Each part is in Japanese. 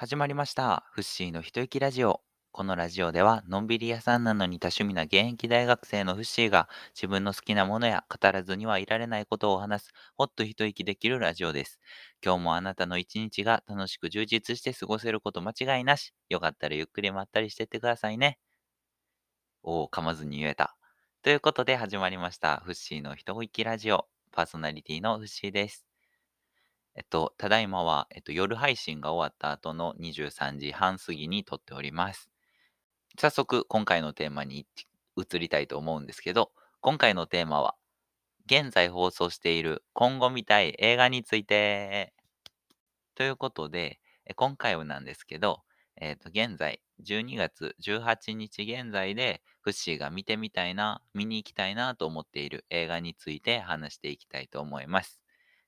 始まりました。フッシーの一息ラジオ。このラジオでは、のんびり屋さんなのに多趣味な現役大学生のフッシーが、自分の好きなものや語らずにはいられないことを話す、ほっと一息できるラジオです。今日もあなたの一日が楽しく充実して過ごせること間違いなし。よかったらゆっくりまったりしてってくださいね。おお、噛まずに言えた。ということで始まりました。フッシーの一息ラジオ。パーソナリティのフッシーです。と、ただいまは、えっと、夜配信が終わった後の23時半過ぎに撮っております。早速、今回のテーマに移りたいと思うんですけど、今回のテーマは、現在放送している今後見たい映画について。ということで、今回はなんですけど、えっ、と、現在、12月18日現在で、フッシーが見てみたいな、見に行きたいなと思っている映画について話していきたいと思います。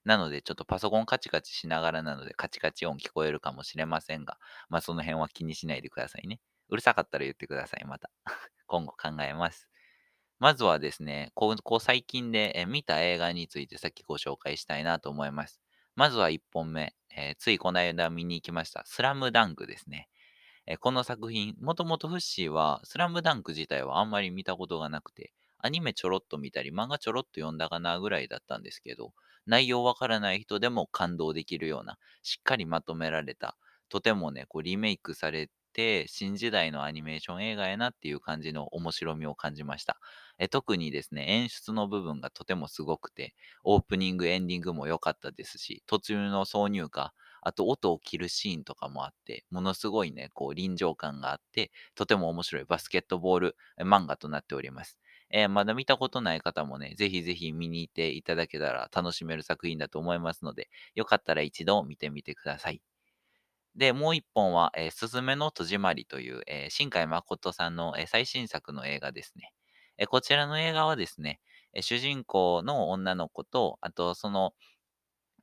なので、ちょっとパソコンカチカチしながらなので、カチカチ音聞こえるかもしれませんが、まあその辺は気にしないでくださいね。うるさかったら言ってください、また。今後考えます。まずはですね、こうこ最近で見た映画についてさっきご紹介したいなと思います。まずは1本目、えーついこの間見に行きました、スラムダンクですね。えーこの作品、もともとフッシーは、スラムダンク自体はあんまり見たことがなくて、アニメちょろっと見たり、漫画ちょろっと読んだかなぐらいだったんですけど、内容わからない人でも感動できるような、しっかりまとめられた、とてもね、こうリメイクされて、新時代のアニメーション映画やなっていう感じの面白みを感じました。え特にですね、演出の部分がとてもすごくて、オープニング、エンディングも良かったですし、途中の挿入歌、あと音を切るシーンとかもあって、ものすごいね、こう臨場感があって、とても面白いバスケットボール漫画となっております。えーまだ見たことない方もね、ぜひぜひ見に行っていただけたら楽しめる作品だと思いますので、よかったら一度見てみてください。で、もう一本は、えーすずめの戸締まりという、えー新海誠さんの、えー最新作の映画ですね。えこちらの映画はですね、え主人公の女の子と、あとその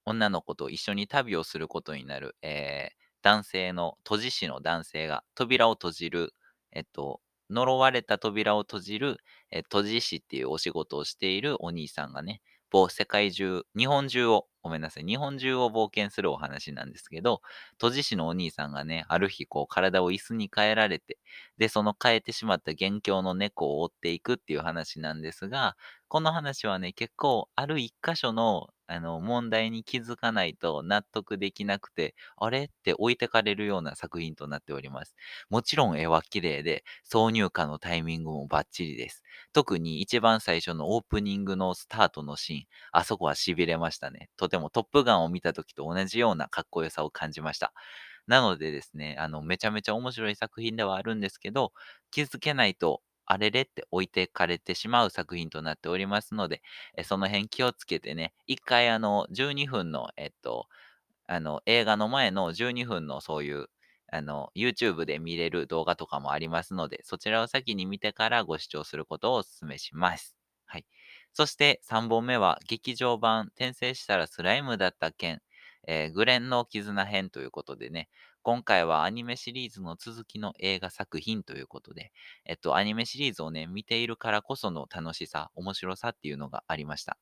女の子と一緒に旅をすることになる、え男性の、閉じ師の男性が扉を閉じる、えっと、呪われた扉を閉じる、えー閉じ師っていうお仕事をしているお兄さんがね、某世界中、日本中を、ごめんなさい、日本中を冒険するお話なんですけど、閉じ師のお兄さんがね、ある日こう体を椅子に変えられて、で、その変えてしまった元凶の猫を追っていくっていう話なんですが、この話はね、結構ある一箇所のあの問題に気づかないと納得できなくて、あれって置いてかれるような作品となっております。もちろん絵は綺麗で、挿入歌のタイミングもバッチリです。特に一番最初のオープニングのスタートのシーン、あそこは痺れましたね。とてもトップガンを見た時と同じようなかっこよさを感じました。なのでですね、あの、めちゃめちゃ面白い作品ではあるんですけど、気づけないと、あれれって置いてかれてしまう作品となっておりますので、えその辺気をつけてね、一回あの、12分の、えっと、あの、映画の前の12分のそういう、あの、YouTube で見れる動画とかもありますので、そちらを先に見てからご視聴することをお勧めします。そして3本目は、劇場版、転生したらスライムだった件、えーグレンの絆編ということでね、今回はアニメシリーズの続きの映画作品ということで、えっと、アニメシリーズをね、見ているからこその楽しさ、面白さっていうのがありました。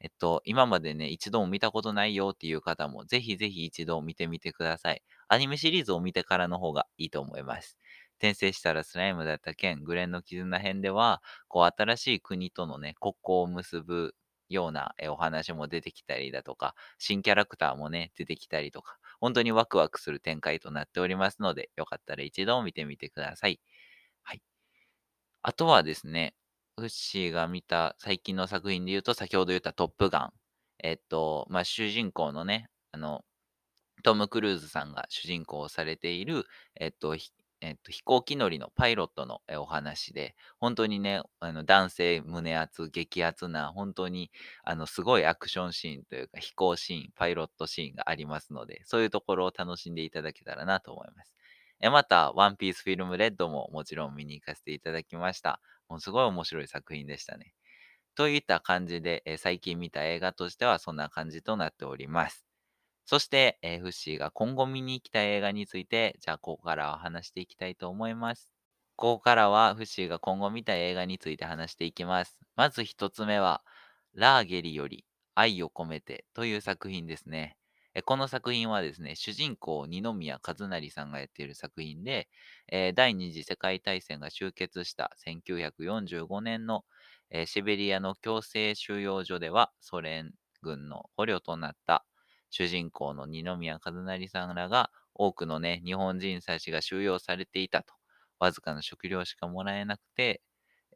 えっと、今までね、一度も見たことないよっていう方も、ぜひぜひ一度見てみてください。アニメシリーズを見てからの方がいいと思います。転生したらスライムだった件、グレンの絆編では、こう、新しい国とのね、国交を結ぶようなお話も出てきたりだとか、新キャラクターもね、出てきたりとか、本当にワクワクする展開となっておりますので、よかったら一度見てみてください。はい。あとはですね、ウッシーが見た最近の作品で言うと、先ほど言ったトップガン。えっと、まあ、主人公のね、あの、トム・クルーズさんが主人公をされている、えっと、えっと、飛行機乗りのパイロットのお話で、本当にね、あの男性胸熱、激熱な、本当にあのすごいアクションシーンというか、飛行シーン、パイロットシーンがありますので、そういうところを楽しんでいただけたらなと思います。えまた、ワンピースフィルムレッドももちろん見に行かせていただきました。もうすごい面白い作品でしたね。といった感じで、え最近見た映画としてはそんな感じとなっております。そして、えーフッシーが今後見に行きたい映画について、じゃあここからは話していきたいと思います。ここからはフッシーが今後見たい映画について話していきます。まず一つ目は、ラーゲリより愛を込めてという作品ですね。この作品はですね、主人公、二宮和也さんがやっている作品で、えー第二次世界大戦が終結した1945年の、えーシベリアの強制収容所では、ソ連軍の捕虜となった主人公の二宮和也さんらが、多くのね、日本人たちが収容されていたと。わずかな食料しかもらえなくて、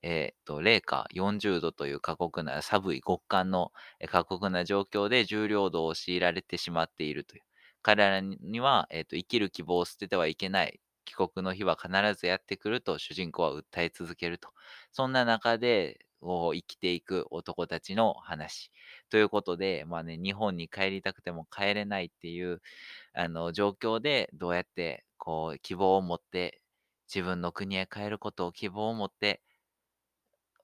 えーっと、零下40度という過酷な寒い極寒の過酷な状況で重労働を強いられてしまっているという。彼らには、えーっと、生きる希望を捨ててはいけない。帰国の日は必ずやってくると主人公は訴え続けると。そんな中で、こう生きていく男たちの話。ということで、まあね、日本に帰りたくても帰れないっていうあの状況で、どうやってこう希望を持って自分の国へ帰ることを希望を持って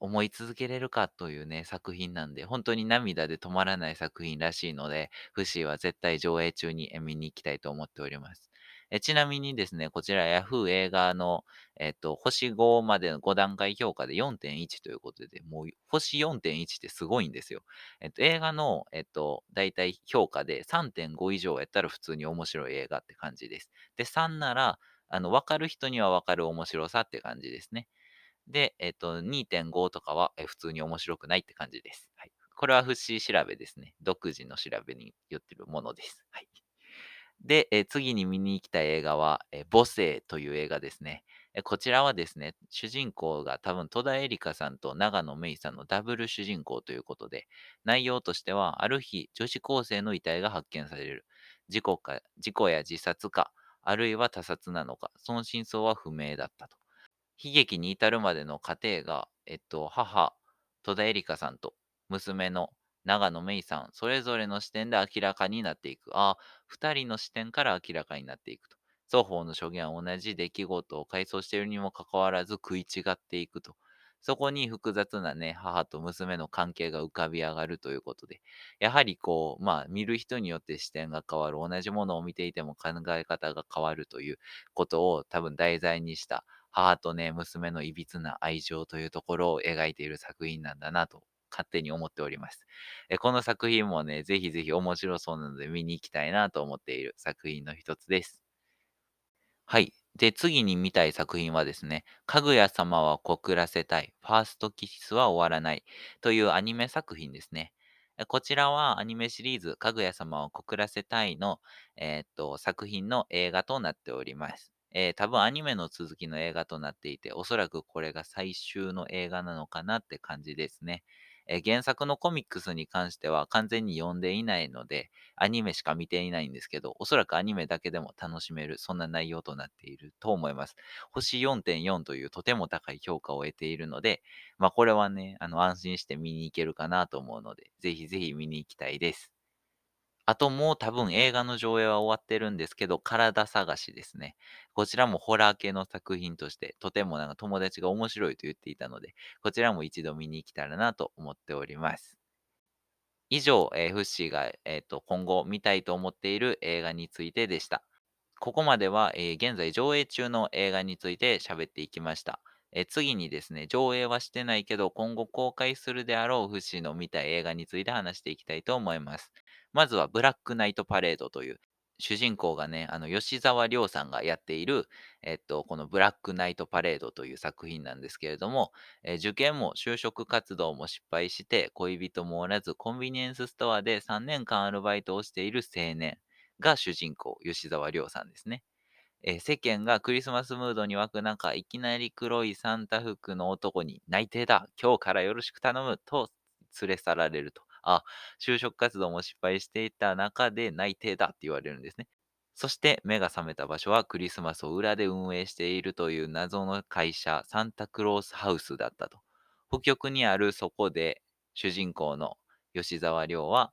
思い続けれるかというね、作品なんで、本当に涙で止まらない作品らしいので、フシーは絶対上映中に見に行きたいと思っております。えちなみにですね、こちら Yahoo 映画の、えっと、星5までの5段階評価で4.1ということで、もう星4.1ってすごいんですよ。えっと、映画の、えっと、大体評価で3.5以上やったら普通に面白い映画って感じです。で、3なら、あの、わかる人にはわかる面白さって感じですね。で、えっと、2.5とかは、普通に面白くないって感じです。はい。これはフッシー調べですね。独自の調べによってるものです。はい。で、え次に見に行きたい映画は、え母性という映画ですね。えこちらはですね、主人公が多分戸田恵梨香さんと長野芽郁さんのダブル主人公ということで、内容としては、ある日、女子高生の遺体が発見される。事故か、事故や自殺か、あるいは他殺なのか、その真相は不明だったと。悲劇に至るまでの過程が、えっと、母、戸田恵梨香さんと娘の長野芽郁さん、それぞれの視点で明らかになっていく。ああ、二人の視点から明らかになっていくと。双方の証言は同じ出来事を回想しているにもかかわらず食い違っていくと。そこに複雑なね、母と娘の関係が浮かび上がるということで、やはりこう、まあ、見る人によって視点が変わる。同じものを見ていても考え方が変わるということを多分題材にした母とね、娘のいびつな愛情というところを描いている作品なんだなと勝手に思っております。えこの作品もね、ぜひぜひ面白そうなので見に行きたいなと思っている作品の一つです。はい。で、次に見たい作品はですね、かぐや様は告らせたい、ファーストキスは終わらないというアニメ作品ですね。こちらはアニメシリーズ、かぐや様を告らせたいの、えーっと、作品の映画となっております。えー多分アニメの続きの映画となっていて、おそらくこれが最終の映画なのかなって感じですね。え原作のコミックスに関しては完全に読んでいないので、アニメしか見ていないんですけど、おそらくアニメだけでも楽しめる、そんな内容となっていると思います。星4.4というとても高い評価を得ているので、まあこれはね、あの安心して見に行けるかなと思うので、ぜひぜひ見に行きたいです。あともう多分映画の上映は終わってるんですけど、体探しですね。こちらもホラー系の作品として、とてもなんか友達が面白いと言っていたので、こちらも一度見に行きたらなと思っております。以上、えーフッシーが、えーと今後見たいと思っている映画についてでした。ここまでは、えー現在上映中の映画について喋っていきました。え次にですね、上映はしてないけど、今後公開するであろうフッシーの見た映画について話していきたいと思います。まずは、ブラックナイトパレードという、主人公がね、あの、吉沢亮さんがやっている、えっと、このブラックナイトパレードという作品なんですけれども、え受験も就職活動も失敗して、恋人もおらず、コンビニエンスストアで3年間アルバイトをしている青年が主人公、吉沢亮さんですね。えー世間がクリスマスムードに沸く中、いきなり黒いサンタ服の男に内定だ今日からよろしく頼むと連れ去られると。あ、就職活動も失敗していた中で内定だって言われるんですね。そして目が覚めた場所はクリスマスを裏で運営しているという謎の会社、サンタクロースハウスだったと。北極にあるそこで主人公の吉沢亮は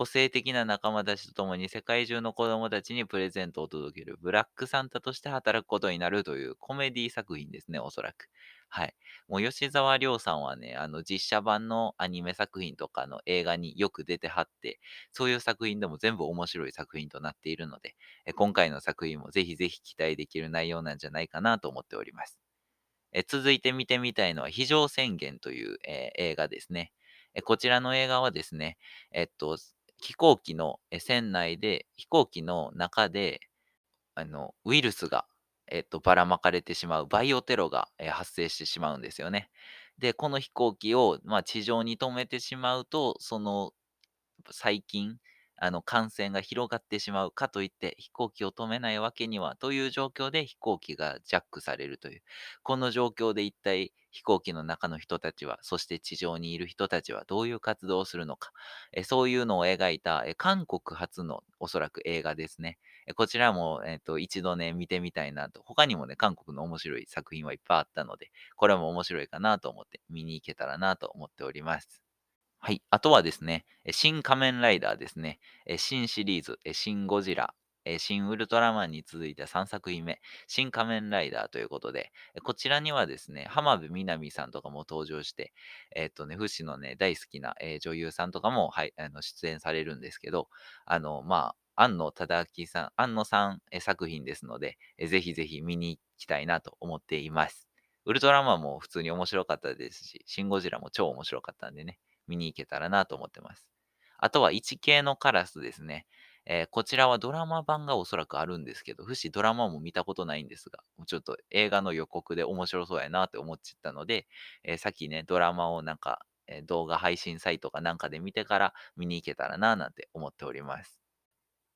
個性的な仲間たちと共に世界中の子供たちにプレゼントを届けるブラックサンタとして働くことになるというコメディ作品ですね、おそらく。はい。もう吉沢亮さんはね、あの実写版のアニメ作品とかの映画によく出てはって、そういう作品でも全部面白い作品となっているので、え今回の作品もぜひぜひ期待できる内容なんじゃないかなと思っております。え続いて見てみたいのは、非常宣言という、えー映画ですね。こちらの映画はですね、えっと、飛行機の船内で、飛行機の中で、あの、ウイルスが、えっと、ばらまかれてしまう、バイオテロが、え、発生してしまうんですよね。で、この飛行機を、まあ、地上に止めてしまうと、その細菌、あの、感染が広がってしまうかといって、飛行機を止めないわけにはという状況で飛行機がジャックされるという。この状況で一体飛行機の中の人たちは、そして地上にいる人たちはどういう活動をするのか。えそういうのを描いたえ韓国発のおそらく映画ですね。えこちらも、えっと一度ね、見てみたいなと。他にもね、韓国の面白い作品はいっぱいあったので、これも面白いかなと思って見に行けたらなと思っております。はい。あとはですね、新仮面ライダーですね。新シリーズ、新ゴジラ、新ウルトラマンに続いた3作品目、新仮面ライダーということで、こちらにはですね、浜辺美波さんとかも登場して、えっとね、フシのね、大好きな、女優さんとかも、はい、あの出演されるんですけど、あの、まあ、庵野忠明さん、庵野さん、作品ですので、ぜひぜひ見に行きたいなと思っています。ウルトラマンも普通に面白かったですし、シン・ゴジラも超面白かったんでね、見に行けたらなと思ってます。あとは1系のカラスですね。えーこちらはドラマ版がおそらくあるんですけど、不死ドラマも見たことないんですが、ちょっと映画の予告で面白そうやなって思っちゃったので、えーさっきね、ドラマをなんか、え動画配信サイトかなんかで見てから見に行けたらななんて思っております。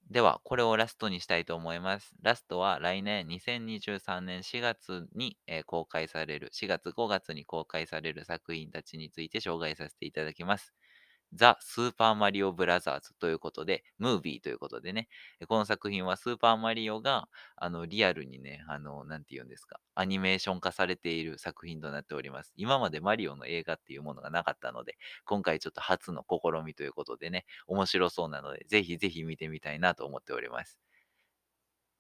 では、これをラストにしたいと思います。ラストは来年2023年4月に、えー公開される、4月5月に公開される作品たちについて紹介させていただきます。ザ・スーパーマリオブラザーズということで、ムービーということでね、この作品はスーパーマリオが、あの、リアルにね、あの、なんて言うんですか、アニメーション化されている作品となっております。今までマリオの映画っていうものがなかったので、今回ちょっと初の試みということでね、面白そうなので、ぜひぜひ見てみたいなと思っております。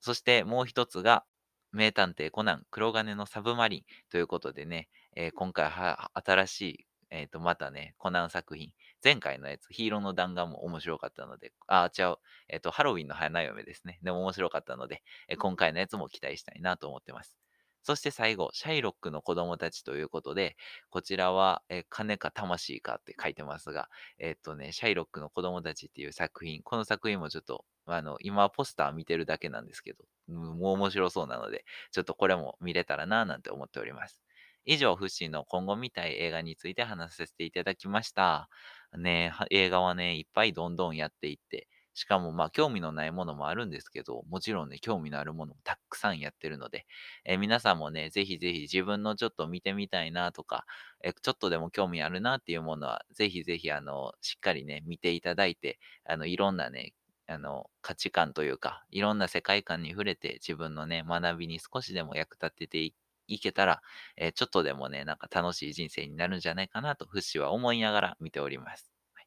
そしてもう一つが、名探偵コナン黒金のサブマリンということでね、えー今回は新しい、えっ、と、またね、コナン作品、前回のやつ、ヒーローの弾丸も面白かったので、あ、違う、えっ、と、ハロウィンの花嫁ですね。でも面白かったので、えー今回のやつも期待したいなと思ってます。そして最後、シャイロックの子供たちということで、こちらは、えー金か魂かって書いてますが、えっとね、シャイロックの子供たちっていう作品、この作品もちょっと、あの、今ポスター見てるだけなんですけど、うんもう面白そうなので、ちょっとこれも見れたらななんて思っております。以上、フッシーの今後見たい映画について話させていただきました。ね映画はね、いっぱいどんどんやっていって、しかもまあ興味のないものもあるんですけど、もちろんね、興味のあるものもたくさんやってるので、えー皆さんもね、ぜひぜひ自分のちょっと見てみたいなとか、えーちょっとでも興味あるなっていうものは、ぜひぜひ、あの、しっかりね、見ていただいて、あの、いろんなね、あの、価値観というか、いろんな世界観に触れて、自分のね、学びに少しでも役立てていいけたら、えーちょっとでもね、なんか楽しい人生になるんじゃないかなと、フッシーは思いながら見ております。はい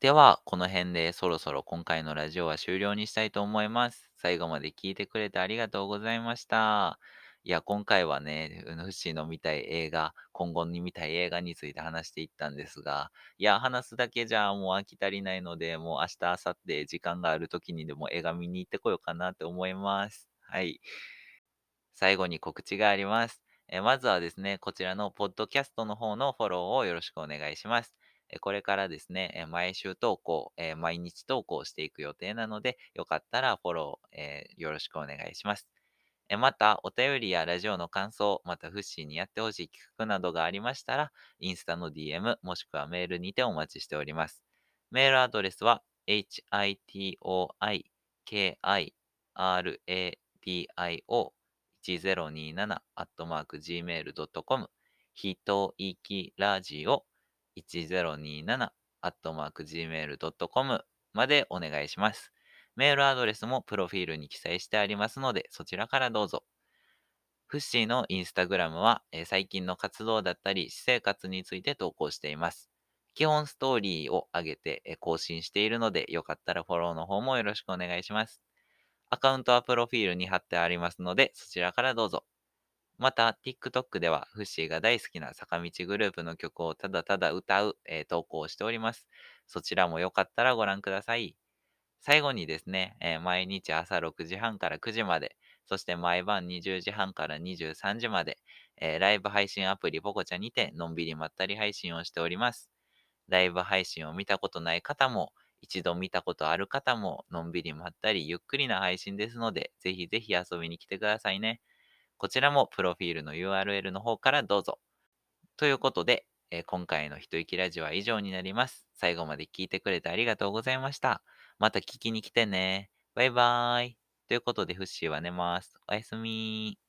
では、この辺でそろそろ今回のラジオは終了にしたいと思います。最後まで聞いてくれてありがとうございました。いや、今回はね、フッシーの見たい映画、今後に見たい映画について話していったんですが、いや、話すだけじゃもう飽き足りないので、もう明日、明後日時間がある時にでも映画見に行ってこようかなって思います。はい。最後に告知があります。えまずはですね、こちらのポッドキャストの方のフォローをよろしくお願いします。えこれからですね、え毎週投稿、え毎日投稿していく予定なので、よかったらフォロー、えよろしくお願いします。えまた、お便りやラジオの感想、またフッシーにやってほしい企画などがありましたら、インスタの DM もしくはメールにてお待ちしております。メールアドレスは、hitoi.kiradio 1027-gmail.com ひといきラジオ 1027-gmail.com までお願いします。メールアドレスもプロフィールに記載してありますので、そちらからどうぞ。フッシーのインスタグラムは、え最近の活動だったり、私生活について投稿しています。基本ストーリーを上げて、え更新しているので、よかったらフォローの方もよろしくお願いします。アカウントはプロフィールに貼ってありますので、そちらからどうぞ。また、TikTok では、フッシーが大好きな坂道グループの曲をただただ歌う、えー投稿をしております。そちらもよかったらご覧ください。最後にですね、えー毎日朝6時半から9時まで、そして毎晩20時半から23時まで、えーライブ配信アプリポコチャにてのんびりまったり配信をしております。ライブ配信を見たことない方も、一度見たことある方も、のんびりまったり、ゆっくりな配信ですので、ぜひぜひ遊びに来てくださいね。こちらもプロフィールの URL の方からどうぞ。ということで、えー今回の一息ラジオは以上になります。最後まで聞いてくれてありがとうございました。また聞きに来てね。バイバーイ。ということで、フッシーは寝ます。おやすみ